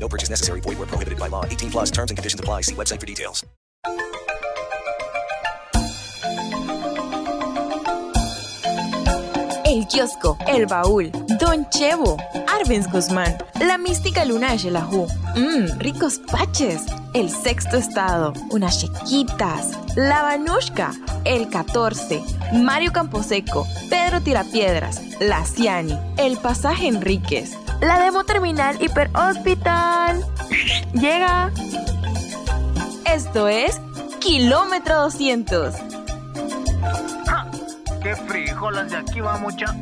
No purchase necessary. Void where prohibited by law. 18 plus terms and conditions apply. See website for details. El kiosco, el baúl, Don Chevo, Arbenz Guzmán, la mística luna de Xelajú, mmm, ricos paches, el sexto estado, unas chiquitas, la Banushka, el 14, Mario Camposeco, Pedro Tirapiedras, la Ciani, el pasaje Enríquez, la demo terminal hiper hospital. Llega. Esto es Kilómetro 200. ¡Qué frijolas de aquí va mucha!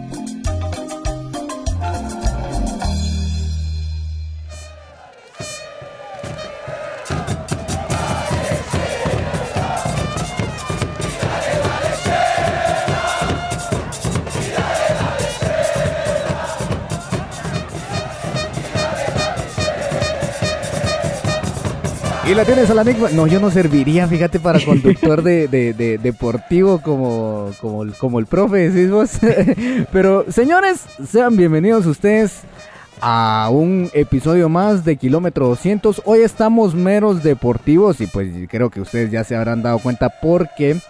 Y la tienes a la misma. No, yo no serviría, fíjate, para conductor de, de- de- deportivo como, como, el, como el profe, decís vos. Pero, señores, sean bienvenidos ustedes a un episodio más de Kilómetro 200. Hoy estamos meros deportivos y pues creo que ustedes ya se habrán dado cuenta porque,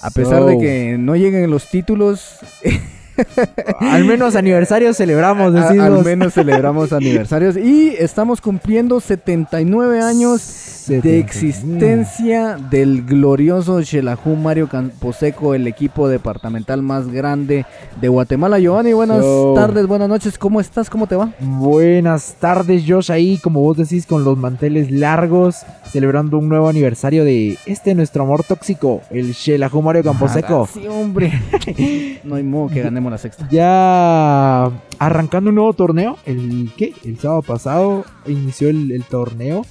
a pesar de que no lleguen los títulos, Al menos aniversario celebramos, a- decimos. al menos celebramos aniversarios y estamos cumpliendo 79 años de existencia del glorioso Xelajú Mario Camposeco, el equipo departamental más grande de Guatemala. Giovanni, buenas So. tardes, buenas noches, ¿cómo estás? ¿Cómo te va? Buenas tardes, Josh, ahí como vos decís, con los manteles largos, celebrando un nuevo aniversario de este nuestro amor tóxico, el Xelajú Mario Camposeco. Sí, hombre. no hay modo que ganemos la sexta. Ya arrancando un nuevo torneo, el ¿qué? El sábado pasado inició el, el torneo.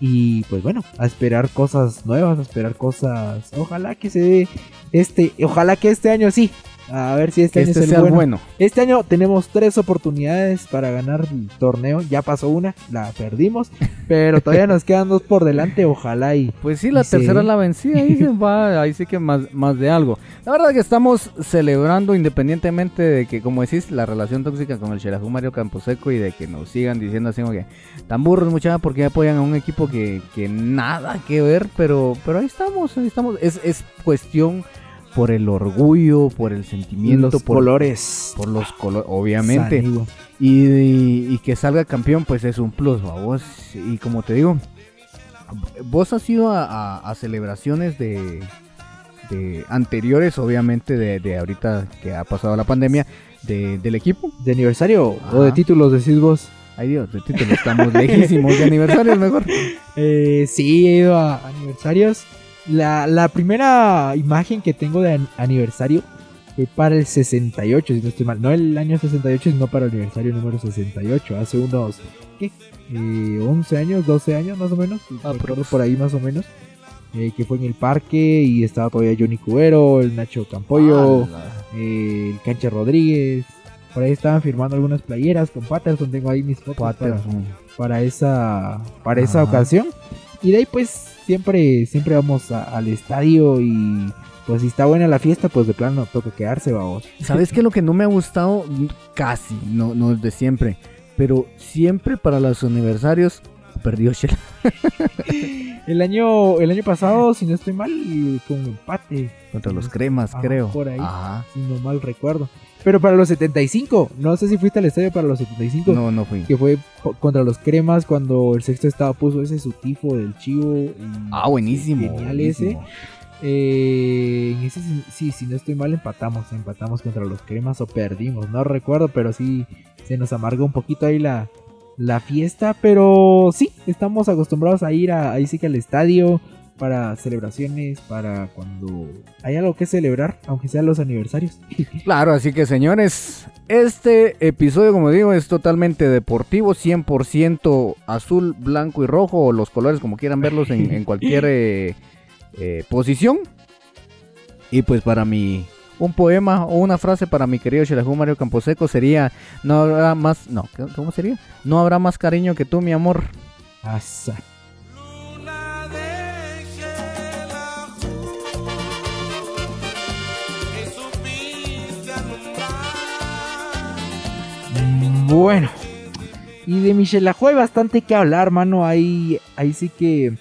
Y pues bueno, a esperar cosas nuevas, a esperar cosas. Ojalá que se dé este. Ojalá que este año sí. A ver si este, año este es el bueno. bueno. Este año tenemos tres oportunidades para ganar el torneo. Ya pasó una, la perdimos. Pero todavía nos quedan dos por delante. Ojalá y. Pues sí, la Y tercera es la vencida, ahí se va, ahí sí que más, más de algo. La verdad que estamos celebrando independientemente de que, como decís, la relación tóxica con el Xelajú Mario Camposeco y de que nos sigan diciendo así como que tan burros muchachos porque apoyan a un equipo que, que nada que ver, pero, pero ahí estamos, ahí estamos. Es, es cuestión por el orgullo, por el sentimiento, los por, colores. por los colores, obviamente. Y, y- y que salga campeón, pues es un plus, vos. Y como te digo, vos has ido a, a- a celebraciones de, de anteriores, obviamente, de, de ahorita que ha pasado la pandemia, de- del equipo. ¿De aniversario o de títulos decís vos? Ay Dios, de título, estamos lejísimos de aniversarios mejor. Eh, sí, he ido a aniversarios. La, la primera imagen que tengo de an- aniversario fue para el 68, si no estoy mal. No el año 68, sino para el aniversario número 68. Hace unos, ¿qué? Eh, 11 años, 12 años más o menos. Ah, por ahí más o menos. eh, que fue en el parque y estaba todavía Johnny Cubero, el Nacho Campollo, eh, el Cancha Rodríguez. Por ahí estaban firmando algunas playeras con Patterson. Tengo ahí mis fotos para, esa para esa ocasión y de ahí pues siempre siempre vamos a- al estadio y pues si está buena la fiesta pues de plano toca quedarse vamos ¿Sabes qué? Lo que no me ha gustado, casi, no, no es de siempre, pero siempre para los aniversarios perdió Shela. el año el año pasado si no estoy mal fue un empate Contra los cremas, creo. por ahí. Ajá. si no mal recuerdo pero para los 75 no sé si fuiste al estadio para los 75 No, no fui. que fue contra los cremas cuando el sexto estado puso ese su tifo del chivo Ah, buenísimo. genial buenísimo. ese Eh, en ese, sí- sí, si no estoy mal, empatamos. Empatamos contra los cremas o perdimos. No recuerdo, pero sí se nos amargó un poquito ahí la, la fiesta. Pero sí, estamos acostumbrados a ir a, ahí sí que al estadio. Para celebraciones, para cuando hay algo que celebrar, aunque sean los aniversarios. Claro, así que señores, este episodio, como digo, es totalmente deportivo, 100% azul, blanco y rojo, o los colores como quieran verlos en, en cualquier eh, eh, posición. Y pues para mi, un poema o una frase para mi querido Shirahu Mario Camposeco sería, no habrá más, no, ¿qué- ¿cómo sería? No habrá más cariño que tú, mi amor. Asa. Bueno. Y de Michelle Ajuá hay bastante que hablar, mano. Ahí, ahí sí que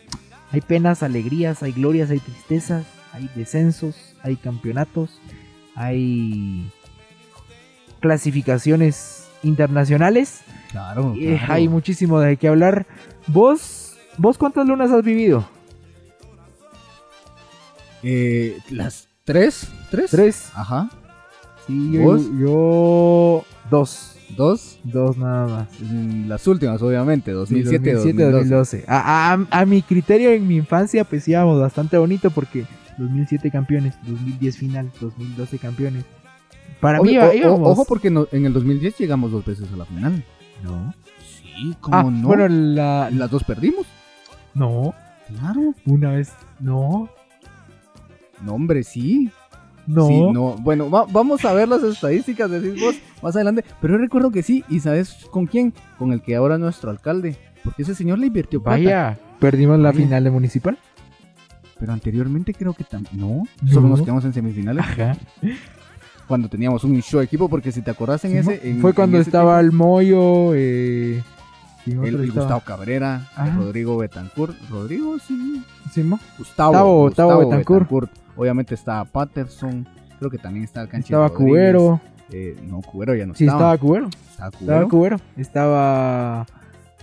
hay penas, alegrías, hay glorias, hay tristezas, hay descensos, hay campeonatos, hay clasificaciones internacionales. Claro, Eh, hay muchísimo de qué hablar. ¿Vos, vos cuántas lunas has vivido? Eh, las tres, tres, ¿Tres? Ajá. Sí, yo, yo dos. Dos. Dos nada más. Mm, Las últimas, obviamente, Sí, 2007, 2007, 2012. 2012. A, a- a mi criterio en mi infancia pues íbamos bastante bonito porque 2007 campeones, 2010 final, 2012 campeones. Para Oye, mí o- íbamos... ojo porque no- en el 2010 llegamos dos veces a la final. No. Sí, ¿cómo Ah, no? bueno, la... Las dos perdimos. No, Claro. una vez... No, No, hombre, sí. No. Sí, no. Bueno, va- vamos a ver las estadísticas, decís vos, más adelante. Pero yo recuerdo que sí. ¿Y sabes con quién? Con el que ahora es nuestro alcalde. Porque ese señor le invirtió plata. Vaya, perdimos la Vaya. final de municipal. Pero anteriormente creo que también. No, No. solo nos quedamos en semifinales. Ajá. Cuando teníamos un show equipo. Porque si te acordás en ese. en- Fue cuando estaba tiempo, el Moyo, eh... ¿quién el? Gustavo Cabrera, Ah. Rodrigo Betancourt. Rodrigo, sí. Sí. Gustavo, Gustavo- Gustavo, Gustavo Betancourt. Betancourt. Obviamente estaba Patterson. Creo que también estaba Canchi Estaba Rodríguez. Cubero. Eh, no, Cubero ya no Sí, estaba. estaba Cubero. Estaba Cubero. Estaba Cubero. Estaba...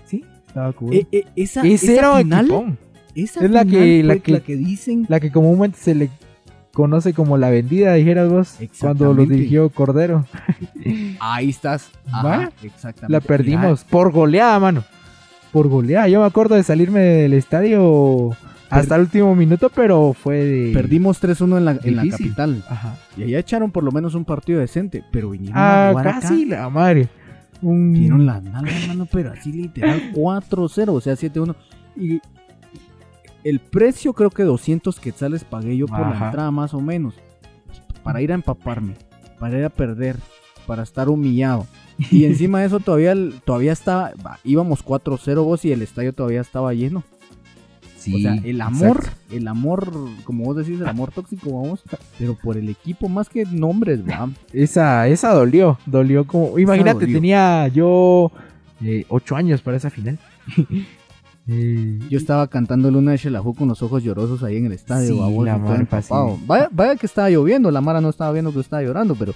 Sí, estaba Cubero. Eh, eh, esa, Ese esa era final, esa Es la final que- la que- la que dicen La que comúnmente se le conoce como la vendida, dijeras vos, cuando lo dirigió Cordero. ahí estás. Ajá, exactamente. La perdimos por goleada, mano. Por goleada. Yo me acuerdo de salirme del estadio hasta el último minuto, pero fue de... Perdimos 3-1 en la, en la capital. Ajá. Y allá echaron por lo menos un partido decente. Pero vinieron a Ah, jugar acá. casi la madre. Un... Dieron la nalga, mano, pero así literal 4-0, o sea, 7-1. Y el precio creo que 200 quetzales pagué yo por la Ajá. entrada más o menos. Para ir a empaparme, para ir a perder, para estar humillado. Y encima de eso todavía, todavía estaba, íbamos 4-0 vos y el estadio todavía estaba lleno. Sí, o sea, el amor, exacto. el amor, como vos decís, el amor tóxico, vamos, pero por el equipo más que nombres, va. Esa, esa dolió, dolió como... Imagínate, dolió. tenía yo eh, ocho años para esa final. Eh, Yo estaba cantando Luna de Shelahu con los ojos llorosos ahí en el estadio, Sí, la marpa, sí. Vaya, vaya que estaba lloviendo, la Mara no estaba viendo que estaba llorando, pero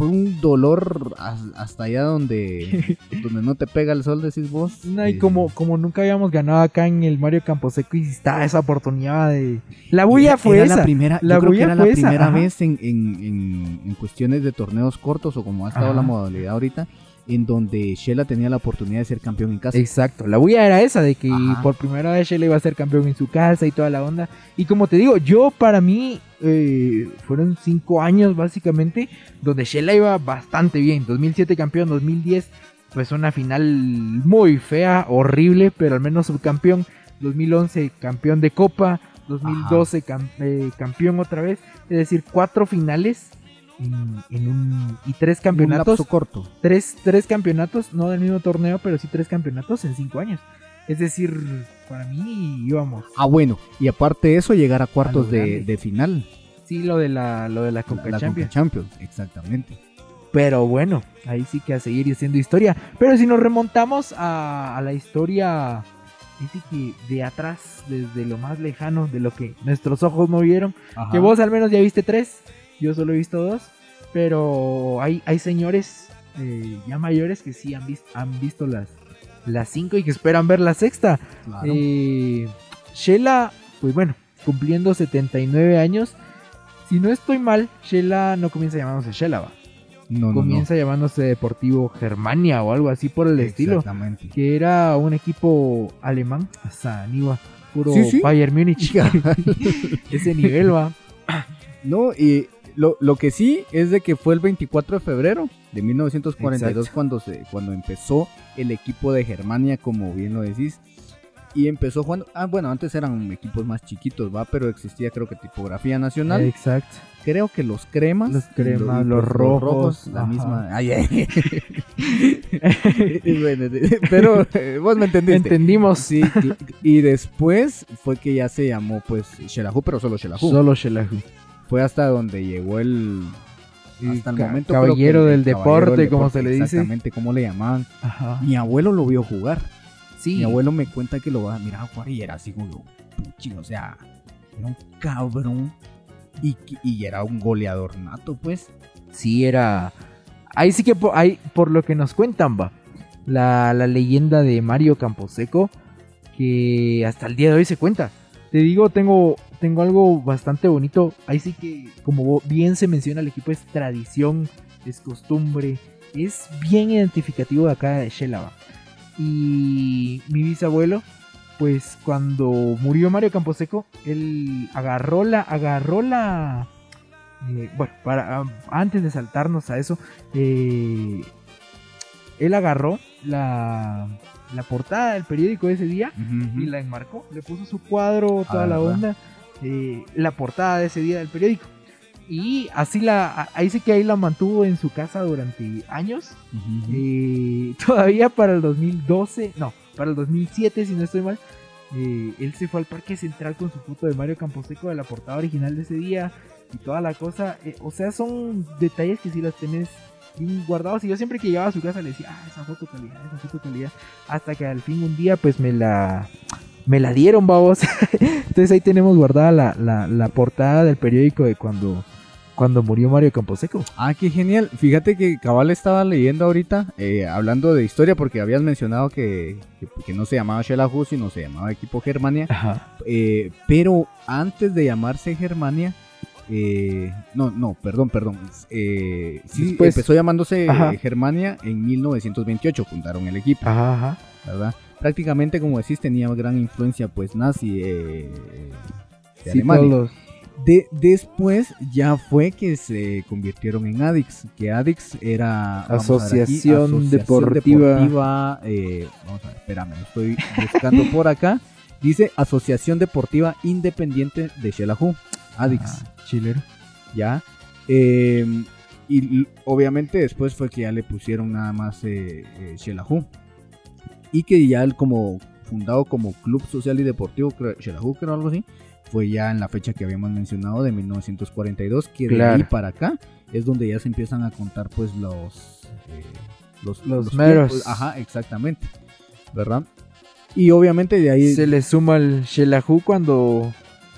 fue un dolor as- hasta allá donde, donde no te pega el sol, decís vos. No, y Eh, como, como nunca habíamos ganado acá en el Mario Camposeco y estaba esa oportunidad de... La bulla fue era esa. La primera, La yo creo que era la esa, primera ajá. vez en, en- en- en cuestiones de torneos cortos o como ha estado Ajá. la modalidad ahorita, en donde Shela tenía la oportunidad de ser campeón en casa. Exacto, la bulla era esa, de que Ajá. por primera vez Shelley iba a ser campeón en su casa y toda la onda. Y como te digo, yo para mí eh, fueron cinco años básicamente donde Shella iba bastante bien. 2007 campeón, 2010 pues una final muy fea, horrible, pero al menos subcampeón. 2011 campeón de Copa, 2012 cam- eh, campeón otra vez. Es decir, cuatro finales en, en un, y tres Un campeonatos lapso corto. tres, tres campeonatos, no del mismo torneo, pero sí tres campeonatos en cinco años. Es decir, para mí íbamos. Ah, bueno, y aparte de eso, llegar a cuartos lo de, de final. Sí, lo de la, lo de la Conca la Champions. Conca Champions, exactamente. Pero bueno, ahí sí que a seguir haciendo historia. Pero si nos remontamos a, a la historia que de atrás, desde lo más lejano, de lo que nuestros ojos no vieron, Ajá. que vos al menos ya viste tres, yo solo he visto dos, pero hay, hay señores eh, ya mayores que sí han, vis- han visto las, las cinco y que esperan ver la sexta. Claro. Eh, Shela, pues bueno, cumpliendo 79 años. Si no estoy mal, Shela no comienza llamándose Shela, va. no, no, comienza llamándose Deportivo Germania o algo así por el no. estilo. Exactamente. Que era un equipo alemán, hasta Aniwa. puro Sí, sí. Bayern Múnich. Ese nivel va. No, y lo, lo que sí es de que fue el 24 de febrero de 1942 Exacto. cuando, se, cuando empezó el equipo de Germania, como bien lo decís. Y empezó jugando. Ah, bueno, antes eran equipos más chiquitos, va, pero existía creo que tipografía nacional. Exacto. creo que los cremas. Los cremas, los rojos, la ajá. misma. Ay, ay. Pero eh, vos me entendiste. Entendimos. Sí, y, y después fue que ya se llamó pues Shelahu, pero solo Shelahu. Solo Shelahu. Fue hasta donde llegó el El hasta el ca- momento creo que caballero el del caballero deporte, como se le dice. Exactamente, como le llamaban. Ajá. Mi abuelo lo vio jugar. Sí. Mi abuelo me cuenta que lo va a mirar jugar y era así como puchi, o sea, era un cabrón y, y era un goleador nato, pues. Sí, era. Ahí sí que por, ahí, por lo que nos cuentan, va. La, la leyenda de Mario Camposeco. Que hasta el día de hoy se cuenta. Te digo, tengo, tengo algo bastante bonito. Ahí sí que, como bien se menciona, el equipo es tradición, es costumbre, es bien identificativo de acá de Shelava. Y mi bisabuelo, pues cuando murió Mario Camposeco, él agarró la, agarró la, eh, bueno, para ah, antes de saltarnos a eso, eh, él agarró la, la portada del periódico de ese día y la enmarcó, le puso su cuadro, toda Ah, la onda, eh, la portada de ese día del periódico. Y así la, ahí sí que ahí la mantuvo en su casa durante años. Eh, todavía para el 2012, no, para el 2007 si no estoy mal, eh, él se fue al Parque Central con su foto de Mario Camposeco de la portada original de ese día y toda la cosa. eh, o sea, son detalles que si las tenés bien guardados y yo siempre que llegaba a su casa le decía, ah, esa foto calidad, esa foto calidad. Hasta que al fin un día pues me la... Me la dieron, babos. Entonces ahí tenemos guardada la, la, la portada del periódico de cuando, cuando murió Mario Camposeco. Ah, qué genial. Fíjate que Cabal estaba leyendo ahorita, eh, hablando de historia, porque habías mencionado que, que, que no se llamaba Shelahu, sino se llamaba Equipo Germania. Ajá. Eh, pero antes de llamarse Germania, eh, no, no, perdón, perdón. eh, sí, Después- empezó llamándose Ajá. eh, Germania en 1928, fundaron el equipo, Ajá, ajá. ¿verdad? Prácticamente, como decís, tenía gran influencia, pues, nazi eh, de Sí, Alemania. todos De, después ya fue que se convirtieron en ADIX, que ADIX era vamos a ver aquí, Asociación Deportiva. Deportiva, eh, vamos a ver, espérame, lo estoy buscando por acá. Dice Asociación Deportiva Independiente de Shelahu, ADIX, Ajá, chilero. ya. Eh, y obviamente después fue que ya le pusieron nada más eh, eh, Shelahu. Y que ya él como fundado como Club Social y Deportivo Shelahu, creo algo así, fue ya en la fecha que habíamos mencionado de 1942, que de ahí para acá es donde ya se empiezan a contar pues los... eh, los, Los meros. tiempos. Ajá, exactamente. ¿Verdad? Y obviamente de ahí... Se le suma el Shelahu cuando,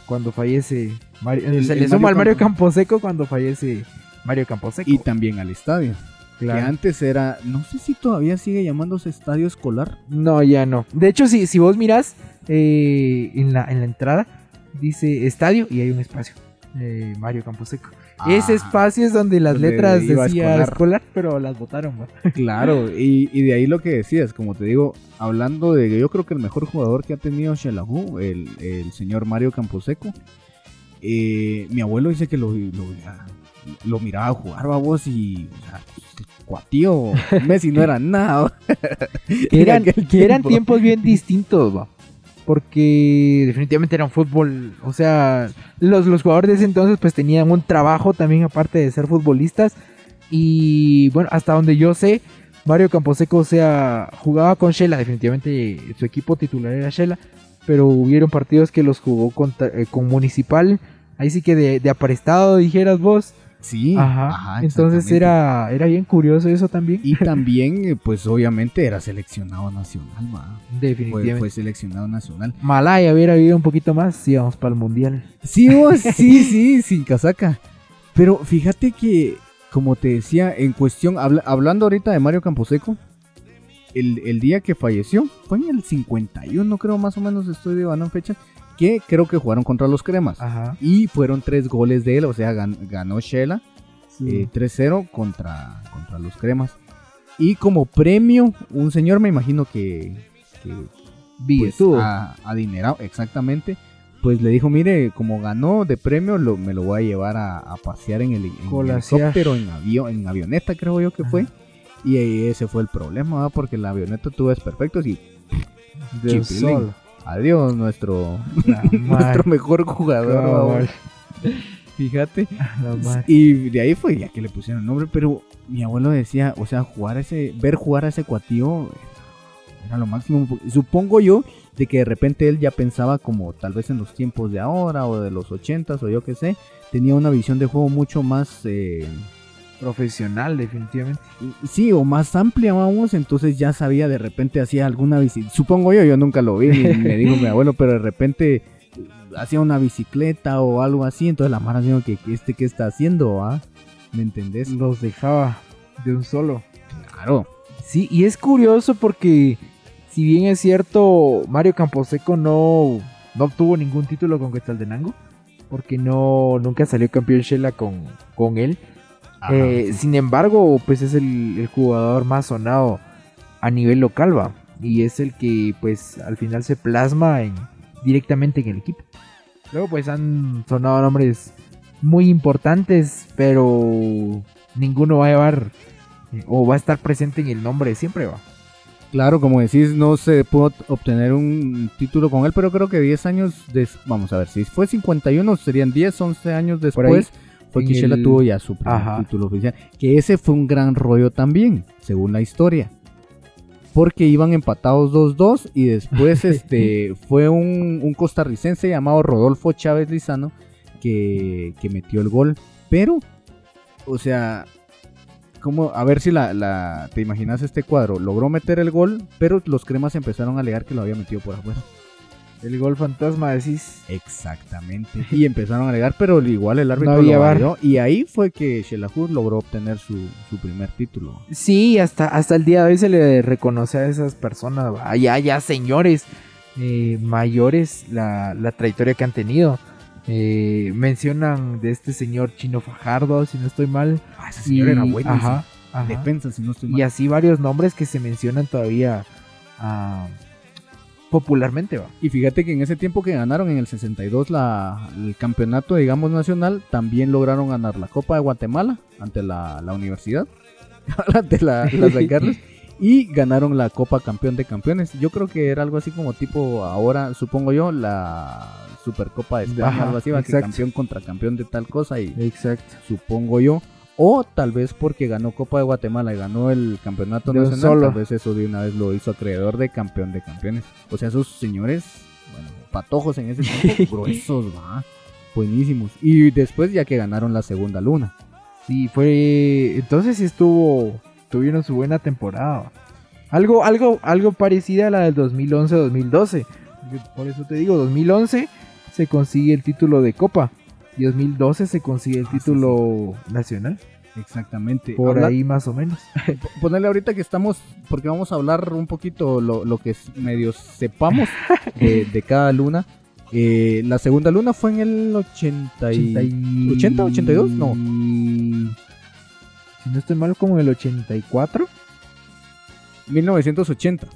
cuando fallece. Mario, El- se le suma Mario al Mario Campo- Camposeco cuando fallece Mario Camposeco. y también al estadio. Claro. Que antes era, no sé si todavía sigue llamándose estadio escolar. No, ya no. De hecho, si, si vos mirás eh, en, la, en la entrada, dice estadio y hay un espacio. eh, Mario Camposeco. Ese Ah, espacio es donde las donde letras decía escolar. escolar. pero las votaron. Claro, y, y de ahí lo que decías, como te digo, hablando de yo creo que el mejor jugador que ha tenido Shelahu, el, el señor Mario Camposeco, eh, mi abuelo dice que lo, lo, lo miraba jugar, babos, y o sea, cuatío, Messi no era nada. eran, eran tiempo. tiempos bien distintos, va. Porque definitivamente era un fútbol, o sea, los, los jugadores de ese entonces pues tenían un trabajo también aparte de ser futbolistas. Y bueno, hasta donde yo sé, Mario Camposeco, o sea, jugaba con Shela, definitivamente su equipo titular era Shela, pero hubieron partidos que los jugó contra- eh, con Municipal, ahí sí que de, de aparestado dijeras vos. Sí, Ajá. ajá, Entonces era, era bien curioso eso también. Y también, eh, pues obviamente era seleccionado nacional. Fue, definitivamente. fue seleccionado nacional. Malaya hubiera vivido un poquito más, íbamos para el mundial. Sí, vos, sí, sí, sin casaca. Pero fíjate que, como te decía, en cuestión, habla- hablando ahorita de Mario Camposeco, el, el día que falleció, fue en el 51, creo más o menos, estoy de en fecha, que creo que jugaron contra los cremas. Ajá. Y fueron tres goles de él, o sea, gan- ganó Shela Sí. eh, 3-0 contra, contra los cremas. Y como premio, un señor, me imagino que, que pues, adinerado, exactamente, pues le dijo, mire, como ganó de premio, lo, me lo voy a llevar a, a pasear en el en helicóptero, en avión, en avioneta creo yo que fue. Y ese fue el problema, porque la avioneta tuvo desperfectos y de un chipilín. solo. Adiós nuestro, nuestro mejor jugador. Fíjate. Y de ahí fue ya que le pusieron el nombre, pero mi abuelo decía, o sea, jugar ese, ver jugar a ese cuatío era lo máximo. Supongo yo de que de repente él ya pensaba como tal vez en los tiempos de ahora o de los ochentas o yo qué sé, tenía una visión de juego mucho más, eh, Profesional, definitivamente. sí, o más amplia, vamos, entonces ya sabía de repente hacía alguna bici, supongo yo, yo nunca lo vi, me dijo mi abuelo, pero de repente hacía una bicicleta o algo así, entonces la mara dijo que que este qué está haciendo, ¿ah? ¿Me entendés? Los dejaba de un solo. Claro. Sí, y es curioso porque si bien es cierto, Mario Camposeco no, no obtuvo ningún título con Quetzaltenango, porque no nunca salió campeón Shela con, con él. Ajá, Eh. Sin embargo, pues es el, el jugador más sonado a nivel local, va. Y es el que pues al final se plasma en, directamente en el equipo. Luego pues han sonado nombres muy importantes, pero ninguno va a llevar eh, o va a estar presente en el nombre siempre, va. Claro, como decís, no se pudo obtener un título con él, pero creo que 10 años, des- vamos a ver, si fue 51, serían 10, 11 años Por ahí, después, fue en que Shela el- tuvo ya su primer Ajá. título oficial. Que ese fue un gran rollo también, según la historia. Porque iban empatados 2-2 y después este fue un, un costarricense llamado Rodolfo Chávez Lizano que, que metió el gol. Pero, o sea, como, a ver si la, la- te imaginas este cuadro, logró meter el gol, pero los cremas empezaron a alegar que lo había metido por afuera. El gol fantasma, decís. Exactamente. Y empezaron a alegar, pero igual el árbitro No lo VAR. validó, Y ahí fue que Shelahur logró obtener su, su primer título. Sí, hasta, hasta el día de hoy se le reconoce a esas personas, va, ya, ya señores eh, mayores, la, la trayectoria que han tenido. Eh, mencionan de este señor Chino Fajardo, si no estoy mal. Ah, ese señor era bueno. Ajá, ajá. Defensa, si no estoy Y mal. así varios nombres que se mencionan todavía ah, popularmente, va. Y fíjate que en ese tiempo que ganaron en el 62 la, el campeonato, digamos, nacional, también lograron ganar la Copa de Guatemala ante la, la universidad, ante la, la San Carlos, y ganaron la Copa Campeón de Campeones. Yo creo que era algo así como tipo ahora, supongo yo, la Supercopa de España, Ajá, algo así, va, que campeón contra campeón de tal cosa y Exacto. supongo yo. O tal vez porque ganó Copa de Guatemala y ganó el campeonato De nacional, solo. tal vez eso de una vez lo hizo acreedor de campeón de campeones. O sea, esos señores, bueno, patojos en ese tiempo, gruesos, va, buenísimos. Y después ya que ganaron la segunda luna. Sí, fue. Entonces sí estuvo. Tuvieron su buena temporada. Algo, algo, algo parecida a la del 2011-2012. Por eso te digo, 2011 se consigue el título de Copa. Y 2012 se consigue el Ah, sí, título nacional. Exactamente. Por Habla- ahí más o menos. Ponerle ahorita que estamos, porque vamos a hablar un poquito lo, lo que medio sepamos de, de cada luna. Eh, la segunda luna fue en el 80 y... 80, 82, no. Si no estoy mal, como en el 84. 1980.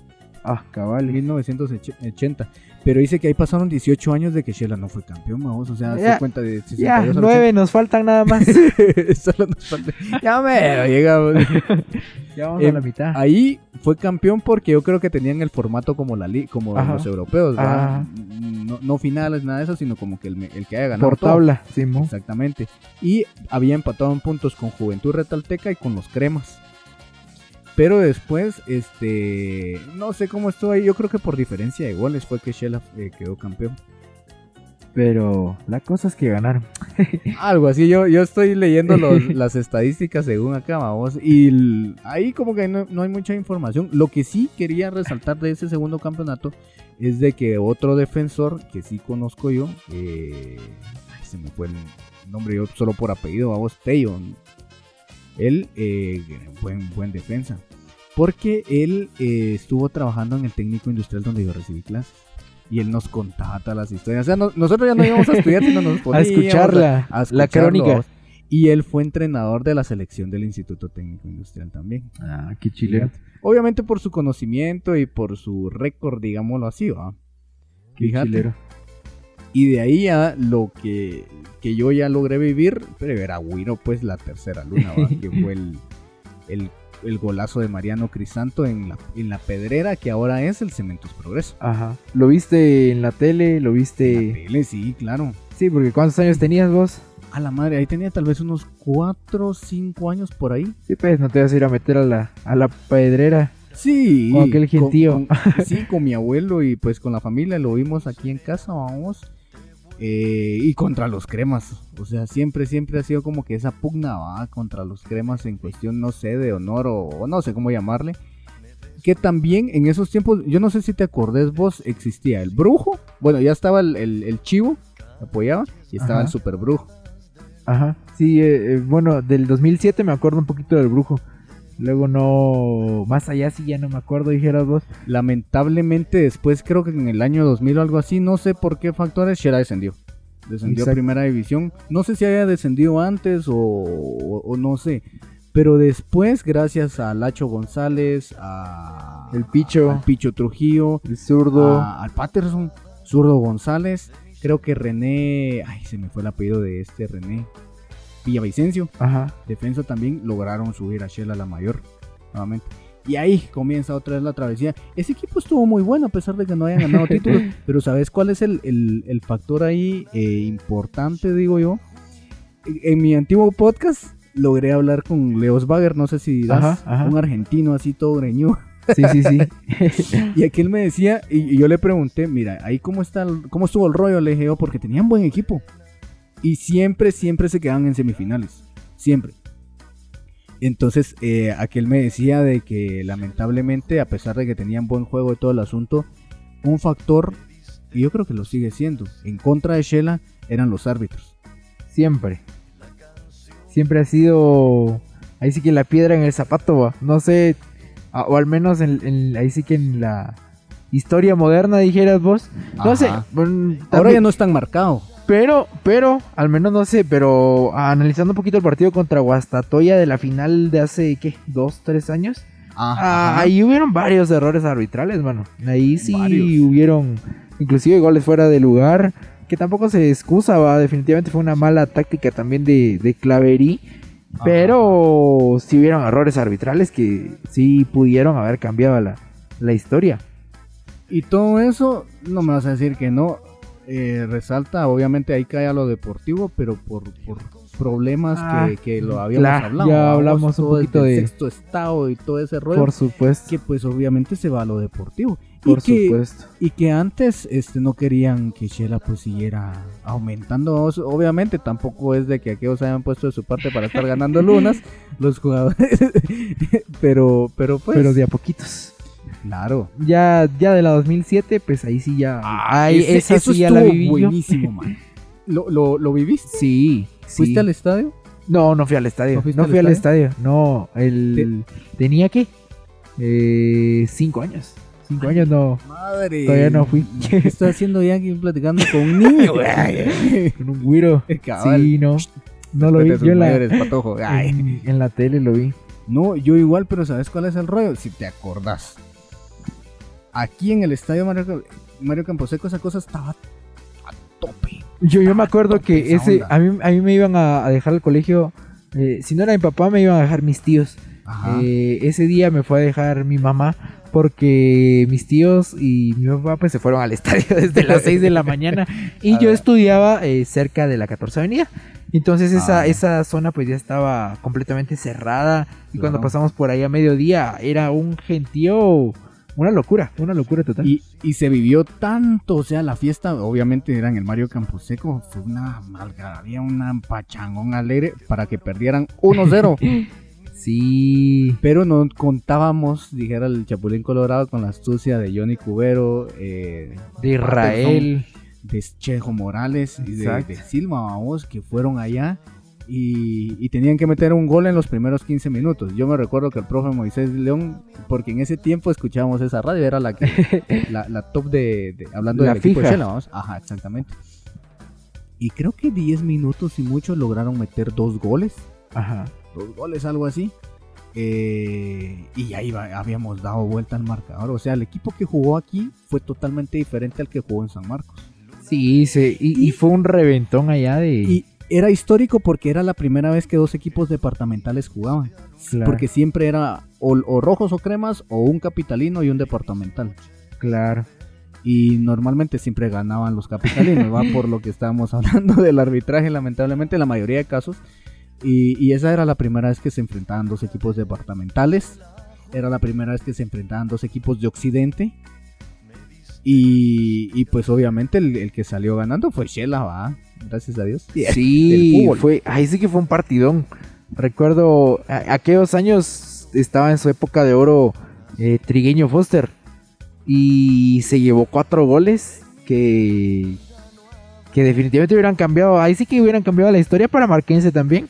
Ah, cabal. 1980. Pero dice que ahí pasaron 18 años de que Shela no fue campeón, vamos. O sea, Ya, se cuenta de 62 Ya, al nueve, nos faltan nada más. 80. Solo nos falta- Ya me llegamos. ya vamos a la mitad. Ahí fue campeón porque yo creo que tenían el formato como la como Ajá. los europeos. No, no finales, nada de eso, sino como que el, que haya ganado. Por todo. tabla, Simón. Exactamente. Y había empatado en puntos con Juventud Retalteca y con los Cremas. Pero después, este, no sé cómo estuvo ahí. Yo creo que por diferencia de goles fue que Shela eh, quedó campeón. Pero la cosa es que ganaron. Algo así. Yo, yo estoy leyendo los- las estadísticas según acá, vamos. Y ahí como que no, no hay mucha información. Lo que sí quería resaltar de ese segundo campeonato es de que otro defensor que sí conozco yo, eh, ay, se me fue el nombre yo solo por apellido, vamos, Tello. Él, eh, buen, buen defensa. Porque él eh, estuvo trabajando en el técnico industrial donde yo recibí clases. Y él nos contaba todas las historias. O sea, no- nosotros ya no íbamos a estudiar, sino nos A poníamos escucharla. a la escucharlo, crónica. Y él fue entrenador de la selección del Instituto Técnico Industrial también. Ah, qué chileno. Obviamente por su conocimiento y por su récord, digámoslo así, ¿va? Qué Fíjate. chilero. Y de ahí ya lo que, que yo ya logré vivir, pero era Wiro, pues la tercera luna, ¿va? que fue el, el, el golazo de Mariano Crisanto en la, en la pedrera que ahora es el Cementos Progreso. Ajá. ¿Lo viste en la tele? ¿Lo En la viste? tele, sí, claro. Sí, porque ¿cuántos años tenías vos? A la madre, ahí tenía tal vez unos 4 o 5 años por ahí. Sí, pues no te vas a ir a meter a la, a la pedrera. Sí. Con aquel gentío. con- sí, con mi abuelo y pues con la familia lo vimos aquí en casa, vamos. Eh, y contra los cremas. O sea, siempre, siempre ha sido como que esa pugna va contra los cremas en cuestión, no sé, de honor o, o no sé cómo llamarle. Que también en esos tiempos, yo no sé si te acordés vos, existía el brujo. Bueno, ya estaba el, el- el chivo, apoyaba, y estaba Ajá. el super brujo. Ajá. Sí, eh, eh, bueno, del 2007 me acuerdo un poquito del brujo. Luego no... Más allá sí ya no me acuerdo, dijeras vos. Lamentablemente después creo que en el año 2000 o algo así, no sé por qué factores, Shera descendió. Descendió a primera división. No sé si haya descendido antes o, o- o no sé. Pero después, gracias a Lacho González, a El Picho. al Picho Trujillo, El zurdo. a- al Patterson, Zurdo González, creo que René, ay, se me fue el apellido de este René, Villavicencio, Ajá. defensa también lograron subir a Shell a la mayor nuevamente. Y ahí comienza otra vez la travesía. Ese equipo estuvo muy bueno a pesar de que no hayan ganado títulos. pero ¿sabes cuál es el, el- el factor ahí eh, importante, digo yo? En, en mi antiguo podcast logré hablar con Leos Bagger, no sé si das, Ajá, ajá. un argentino así todo greñudo. Sí, sí, sí. Y aquel me decía, y, y yo le pregunté, mira, ahí cómo está, el- cómo estuvo el rollo, le dije yo, porque tenían buen equipo. Y siempre, siempre se quedaban en semifinales. Siempre. Entonces, eh, aquel me decía de que lamentablemente, a pesar de que tenían buen juego y todo el asunto, un factor, y yo creo que lo sigue siendo, en contra de Shela eran los árbitros. Siempre. Siempre ha sido. Ahí sí que la piedra en el zapato, va. No sé. o al menos en, en- ahí sí que en la historia moderna, dijeras vos. No sé. Bueno, Ahora ya no es tan marcado. Pero, pero, al menos no sé, pero analizando un poquito el partido contra Guastatoya de la final de hace, ¿qué? ¿Dos, tres años? Ah, ahí hubieron varios errores arbitrales, mano. Ahí sí Varios. hubieron, inclusive goles fuera de lugar, que tampoco se excusa, va. Definitivamente fue una mala táctica también de, de Claverí. Ajá. Pero sí hubieron errores arbitrales que sí pudieron haber cambiado la, la historia. Y todo eso, no me vas a decir que no. Eh, resalta, obviamente ahí cae a lo deportivo, pero por, por problemas Ah, que, que lo habíamos hablado. ya hablamos un poquito de- sexto estado y todo ese rollo. Por supuesto. que pues obviamente se va a lo deportivo. Por y, que, supuesto. y que antes este, no querían que Shela pues siguiera aumentando. Obviamente tampoco es de que aquellos hayan puesto de su parte para estar ganando lunas los jugadores. pero, pero pues... pero de a poquitos. Claro. Ya, ya de la 2007, pues ahí sí ya. ahí, Ese- esa eso sí ya la viví buenísimo, man. ¿Lo, lo, lo viviste? Sí. ¿Fuiste al estadio? No, no fui al estadio. ¿No ¿No, fuiste al fui al estadio. No, el... ¿Tenía qué? Eh, cinco años. Cinco años no. Madre. Todavía no fui. ¿Qué estoy haciendo ya aquí platicando con un niño? Con un güiro. Sí, no. No lo vi. Yo en la, en la tele lo vi. No, yo igual, pero ¿sabes cuál es el rollo? Si te acordás. Aquí en el estadio Mario, Mario Camposeco esa cosa estaba a tope. Yo, yo me acuerdo que ese, a mí, a mí me iban a, dejar al colegio. eh, si no era mi papá, me iban a dejar mis tíos. Eh, ese día me fue a dejar mi mamá porque mis tíos y mi papá pues se fueron al estadio desde las 6 de la mañana y yo estudiaba eh, cerca de la 14 Avenida. Entonces esa, Ah. esa zona pues ya estaba completamente cerrada y cuando pasamos por ahí a mediodía era un gentío, una locura, una locura total. Y, y se vivió tanto, o sea, la fiesta, obviamente era en el Mario Camposeco, fue una malgaravía, una pachangón alegre para que perdieran 1-0. Sí, Pero no contábamos, dijera el Chapulín Colorado, con la astucia de Johnny Cubero, eh, de Israel. de Chejo Morales y de, Exacto. de Silva, vamos, que fueron allá y, y tenían que meter un gol en los primeros 15 minutos. Yo me recuerdo que el profe Moisés León, porque en ese tiempo escuchábamos esa radio, era la que la, la top de, de- hablando La del equipo de fija. Shela, vamos. Ajá, exactamente. y creo que 10 minutos y mucho lograron meter dos goles. Ajá. Dos goles, algo así. Eh, y ahí va- habíamos dado vuelta al marcador. O sea, el equipo que jugó aquí fue totalmente diferente al que jugó en San Marcos. Sí, se, y, y fue un reventón allá de. Y era histórico porque era la primera vez que dos equipos departamentales jugaban. Claro. Porque siempre era o, o rojos o cremas o un capitalino y un departamental. Claro. Y normalmente siempre ganaban los capitalinos, va por lo que estábamos hablando del arbitraje, lamentablemente en la mayoría de casos. Y, y esa era la primera vez que se enfrentaban dos equipos departamentales. Era la primera vez que se enfrentaban dos equipos de Occidente. Y, y pues obviamente el, el que salió ganando fue Shela, va. Gracias a Dios. Sí, fútbol. fue, ahí sí que fue un partidón. Recuerdo a- aquellos años estaba en su época de oro eh, Trigueño Foster y se llevó cuatro goles que que definitivamente hubieran cambiado. Ahí sí que hubieran cambiado la historia para Marquense también,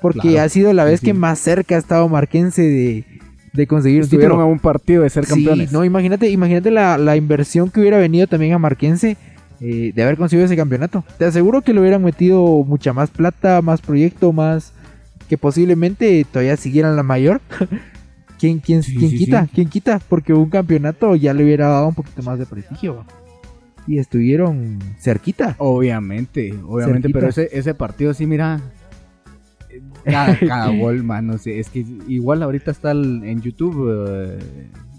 porque Claro, ha sido la vez sí. que más cerca ha estado Marquense de, de conseguir un Estuvieron a título. un partido de ser Sí, campeones. no, imagínate, imagínate la, la inversión que hubiera venido también a Marquense eh, de haber conseguido ese campeonato. Te aseguro que le hubieran metido mucha más plata, más proyecto, más que posiblemente todavía siguieran la mayor. ¿Quién, quién, Sí, quién sí, quita? sí. ¿Quién quita? Porque un campeonato ya le hubiera dado un poquito más de prestigio. Y estuvieron cerquita. Obviamente, obviamente, Cerquita. pero ese, ese partido sí, mira. Cada, cada gol, man, no sé, es que igual ahorita está el- en YouTube, eh,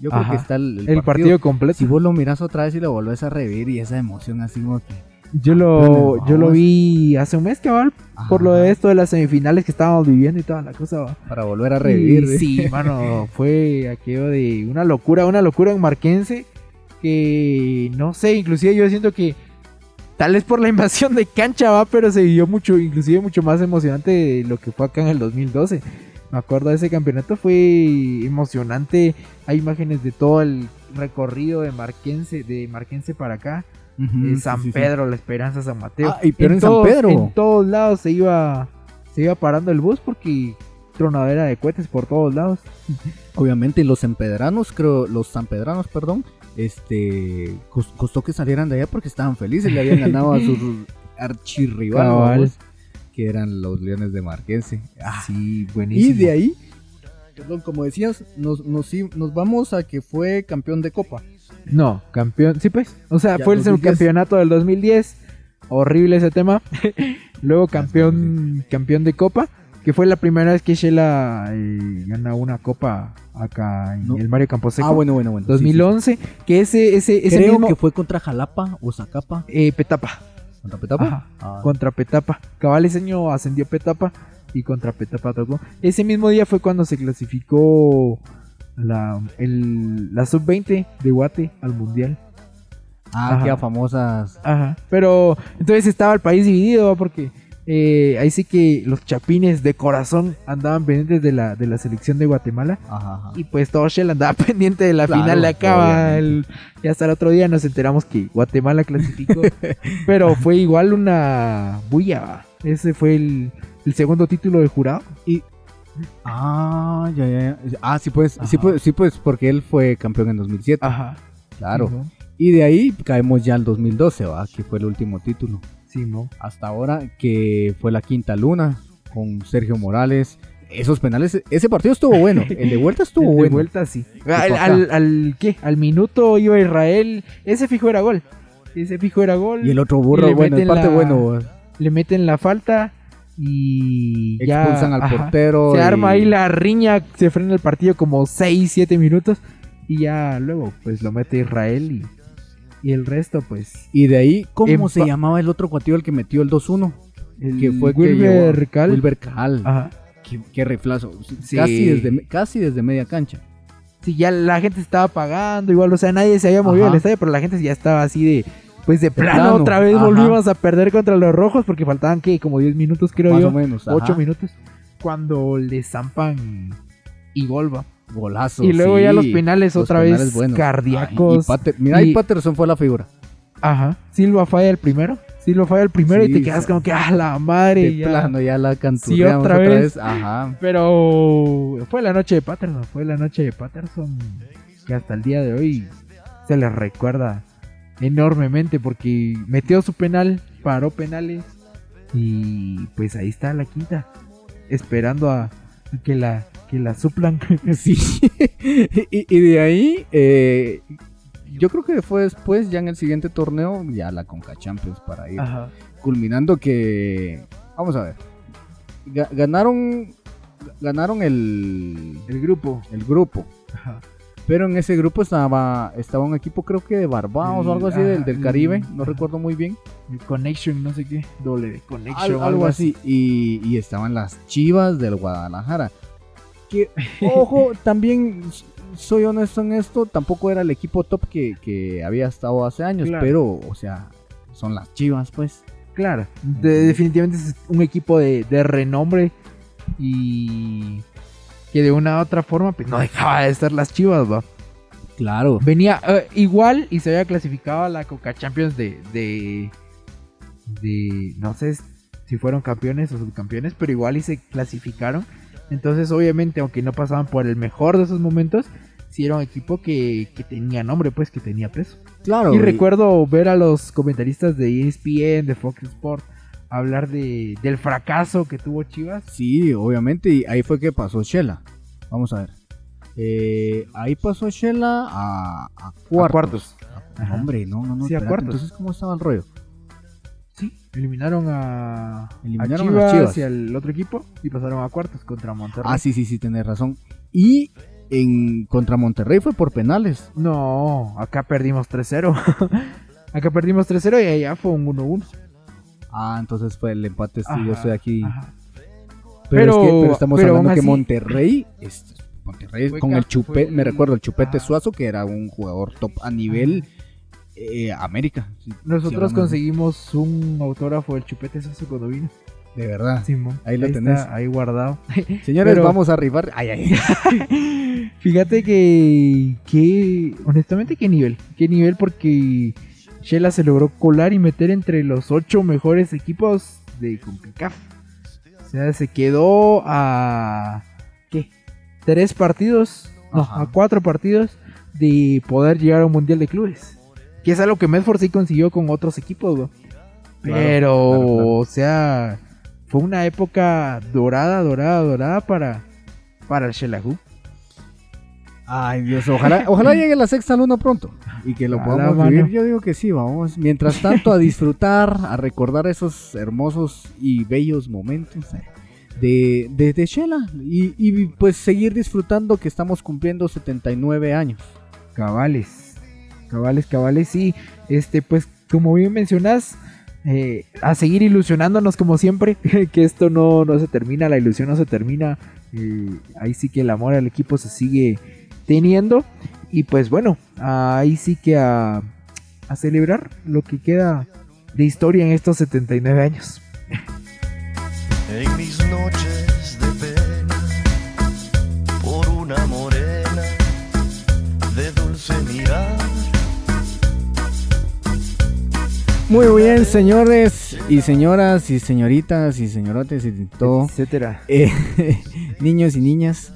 yo creo que está el, El, partido completo. Si vos lo miras otra vez y lo volvés a revivir y esa emoción así como que... Yo lo, yo lo vi hace un mes, cabal, por lo de esto de las semifinales que estábamos viviendo y toda la cosa. va. Para volver a revivir. Y ¿sí? Sí, mano, fue aquello de una locura, una locura en Marquense que no sé, inclusive yo siento que tal vez por la invasión de cancha va, pero se vivió mucho, inclusive mucho más emocionante de lo que fue acá en el 2012. Me acuerdo de ese campeonato, fue emocionante. Hay imágenes de todo el recorrido de Marquense, de Marquense para acá. Eh, sí, San sí, sí. Pedro, La Esperanza, San Mateo. Ah, y pero en San todos- Pedro. En todos lados se iba, se iba parando el bus porque tronadera de cohetes por todos lados. Obviamente, los empedranos, creo, los sanpedranos, perdón, este, cos- costó que salieran de allá porque estaban felices, le habían ganado a su archirrival, Cabal. vamos, que eran los Leones de Marquense. Ah, Sí, y buenísimo. de ahí, perdón, como decías, nos, nos, vamos a que fue campeón de Copa. No, campeón. Sí, pues. O sea, Ya, fue el 2010. campeonato del 2010. Horrible ese tema. Luego campeón, campeón de copa. Que fue la primera vez que Shela eh, gana una copa acá en No. el Mario Camposeco. Ah, bueno, bueno, bueno. sí, 2011. Que ese, ese, ese Creo mismo. que fue contra Jalapa o Zacapa. eh, Petapa. ¿Contra Petapa? Ah, Contra Petapa. Cabal ese año ascendió Petapa. Y contra Petapa tocó. Ese mismo día fue cuando se clasificó la, el- la sub-20 de Guate al mundial. ah, qué famosas. Ajá. Pero entonces estaba el país dividido porque eh, ahí sí que los chapines de corazón andaban pendientes de la, de la selección de Guatemala. Ajá, ajá. Y pues todo Shell andaba pendiente de la Claro, final de obviamente. El- y hasta el otro día nos enteramos que Guatemala clasificó. pero fue igual una bulla. Ese fue el, el segundo título del jurado. Ah, ya, ya, ya. Ah, sí, pues, sí, pues, sí, pues, porque él fue campeón en 2007. Ajá. claro. Y de ahí caemos ya al 2012, ¿va? Que fue el último título. Hasta ahora, que fue la quinta luna con Sergio Morales. Esos penales, ese partido estuvo bueno. El de vuelta estuvo El de bueno. vuelta sí. Al, acá. al, al- ¿qué? Al minuto iba Israel. Ese fijo era gol. Ese fijo era gol. Y el otro burro, bueno, el parte la- bueno. le meten la falta y ya Expulsan al ajá, portero. Se y- arma ahí la riña, se frena el partido como 6, 7 minutos y ya luego pues lo mete Israel y, y el resto pues Y de ahí, ¿cómo se llamaba el otro cuatillo el que metió el 2-1? el Que fue que Wilber llevó- Cal. Wilber Cal. Ajá. Qué, qué riflazo. Sí. Casi, desde, casi desde media cancha. Sí, ya la gente estaba apagando, igual, o sea, nadie se había movido Ajá. del estadio, pero la gente ya estaba así de pues de, plano, plano, otra vez ajá. volvimos a perder contra los rojos porque faltaban que como 10 minutos creo Más yo, o menos. 8 ajá. minutos cuando le zampan y golba. Golazo. Y luego sí. ya los penales Los otra penales vez buenos. cardíacos. Ay, y Pater- mira, ahí Patterson fue la figura. Ajá. Silva falla el primero. Silva falla el primero y Sí, te quedas sí. como que, ah, la madre. De ya". plano, ya la canturreamos otra otra, vez. vez. Ajá. Pero fue la noche de Patterson. Fue la noche de Patterson que hasta el día de hoy se le recuerda enormemente porque metió su penal, paró penales y pues ahí está la quinta, esperando a que la, que la suplan. Sí. y, y de ahí, eh, yo creo que fue después, ya en el siguiente torneo, ya la Conca Champions para ir Ajá. culminando que, vamos a ver, ga- ganaron, ganaron el, El grupo. el grupo. Ajá. Pero en ese grupo estaba, estaba un equipo creo que de Barbados o algo así, ah, del, del Caribe, no recuerdo muy bien. Connection, no sé qué. Doble de Connection. Al- algo así. Y, y estaban las chivas del Guadalajara. Que, ojo, también soy honesto en esto, tampoco era el equipo top que, que había estado hace años, Claro. pero, o sea, son las chivas, pues. Claro, de- definitivamente es un equipo de, de renombre y que de una u otra forma pues no dejaba de estar las chivas, va. Claro. Venía eh, igual y se había clasificado a la Coca Champions de, de, de, no sé si fueron campeones o subcampeones, pero igual y se clasificaron. Entonces obviamente aunque no pasaban por el mejor de esos momentos, sí era un equipo que, que tenía nombre, pues que tenía peso. Claro. Y recuerdo ver a los comentaristas de ESPN, de Fox Sport, hablar de, del fracaso que tuvo Chivas. Sí, obviamente, y ahí fue que pasó Shela. Vamos a ver. Eh, ahí pasó Shela a, a cuartos. cuartos. Ah, Ajá. Hombre, no, no, no. Sí, a cuartos. Entonces, ¿cómo estaba el rollo? Eliminaron a, Eliminaron a a las Chivas, Chivas. y al otro equipo y pasaron a cuartos contra Monterrey. Ah, sí, sí, sí, tenés razón. Y en contra Monterrey fue por penales. No, acá perdimos 3-0. acá perdimos 3-0 y allá fue un 1-1. Ah, entonces fue el empate. Sí, yo estoy aquí. ajá. Pero, es que Pero- pero estamos pero hablando que así- Monterrey, es- Monterrey con el chupete, me recuerdo el chupete ajá. Suazo, que era un jugador top a nivel eh, América. Sí, Nosotros conseguimos un autógrafo del Chupete Soso cuando vino. De verdad. Simón. Ahí lo tenés. ahí guardado. Señores, Pero- vamos a arribar. Ay, ay. Fíjate que, que, honestamente, qué nivel. Qué nivel porque Shela se logró colar y meter entre los ocho mejores equipos de CONCACAF. O sea, se quedó a, ¿qué? Tres partidos, no, a cuatro partidos de poder llegar a un Mundial de Clubes. Que es algo que Medford sí consiguió con otros equipos, güey. Claro, Pero, claro, claro. o sea, fue una época dorada, dorada, dorada para, para el Shelahu. Ay, Dios, ojalá, ojalá llegue la sexta luna pronto y que lo podamos mano. vivir. Yo digo que sí, vamos. Mientras tanto, a disfrutar, a recordar esos hermosos y bellos momentos eh, de, de, de Shela y, y pues seguir disfrutando que estamos cumpliendo 79 años. Cabales, cabales, cabales, sí. Este, pues, como bien mencionas, eh, a seguir ilusionándonos como siempre, que esto no, no se termina, la ilusión no se termina. eh, ahí sí que el amor al equipo se sigue teniendo. Y pues bueno, ahí sí que a, a celebrar lo que queda de historia en estos 79 años. En mis noches Muy bien, señores y señoras y señoritas y señorotes y todo. Etcétera. Eh, niños y niñas,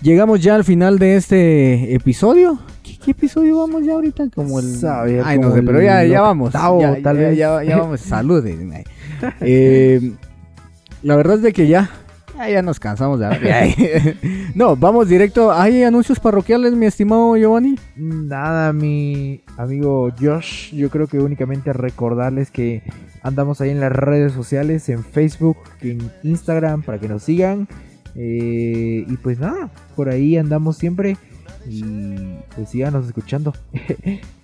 llegamos ya al final de este episodio. ¿Qué, qué episodio vamos ya ahorita? Como el. Ay, no sé, pero ya, ya vamos. octavo, ya, tal ya- vez. Ya, ya vamos. Saluden. Ay. Eh, la verdad es de que ya. Ya, ya nos cansamos de hablar. no, vamos directo. ¿Hay anuncios parroquiales, mi estimado Giovanni? Nada, mi amigo Josh. Yo creo que únicamente recordarles que andamos ahí en las redes sociales, en Facebook, en Instagram, para que nos sigan. Eh, y pues nada, por ahí andamos siempre. Y pues síganos escuchando.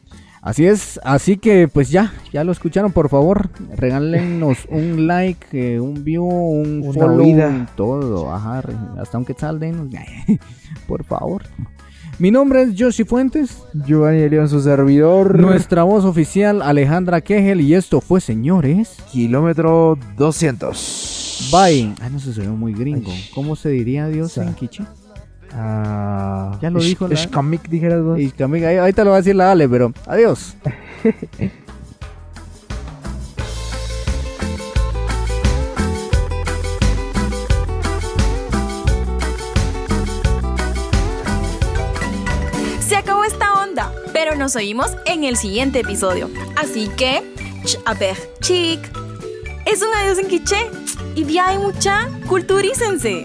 Así es, así que pues ya, ya lo escucharon, por favor, regálenos un like, eh, un view, un Una follow, un todo, ajá, hasta un quetzal denos, por favor. Mi nombre es Joshi Fuentes, Giovanni León, su servidor. nuestra voz oficial Alejandra Kegel y esto fue, señores, Kilómetro 200. bye. Ay, no se ve muy gringo. Ay. ¿Cómo se diría adiós Sa- en quiche? Ah, Ya lo dijo la- Ishkamik, dijeras vos. Amiga, ahí- ahorita lo va a decir la Ale, pero adiós. Se acabó esta onda, pero nos oímos en el siguiente episodio. Así que, a ver, chic. Es un adiós en quiché. Y de ahí mucha, culturícense.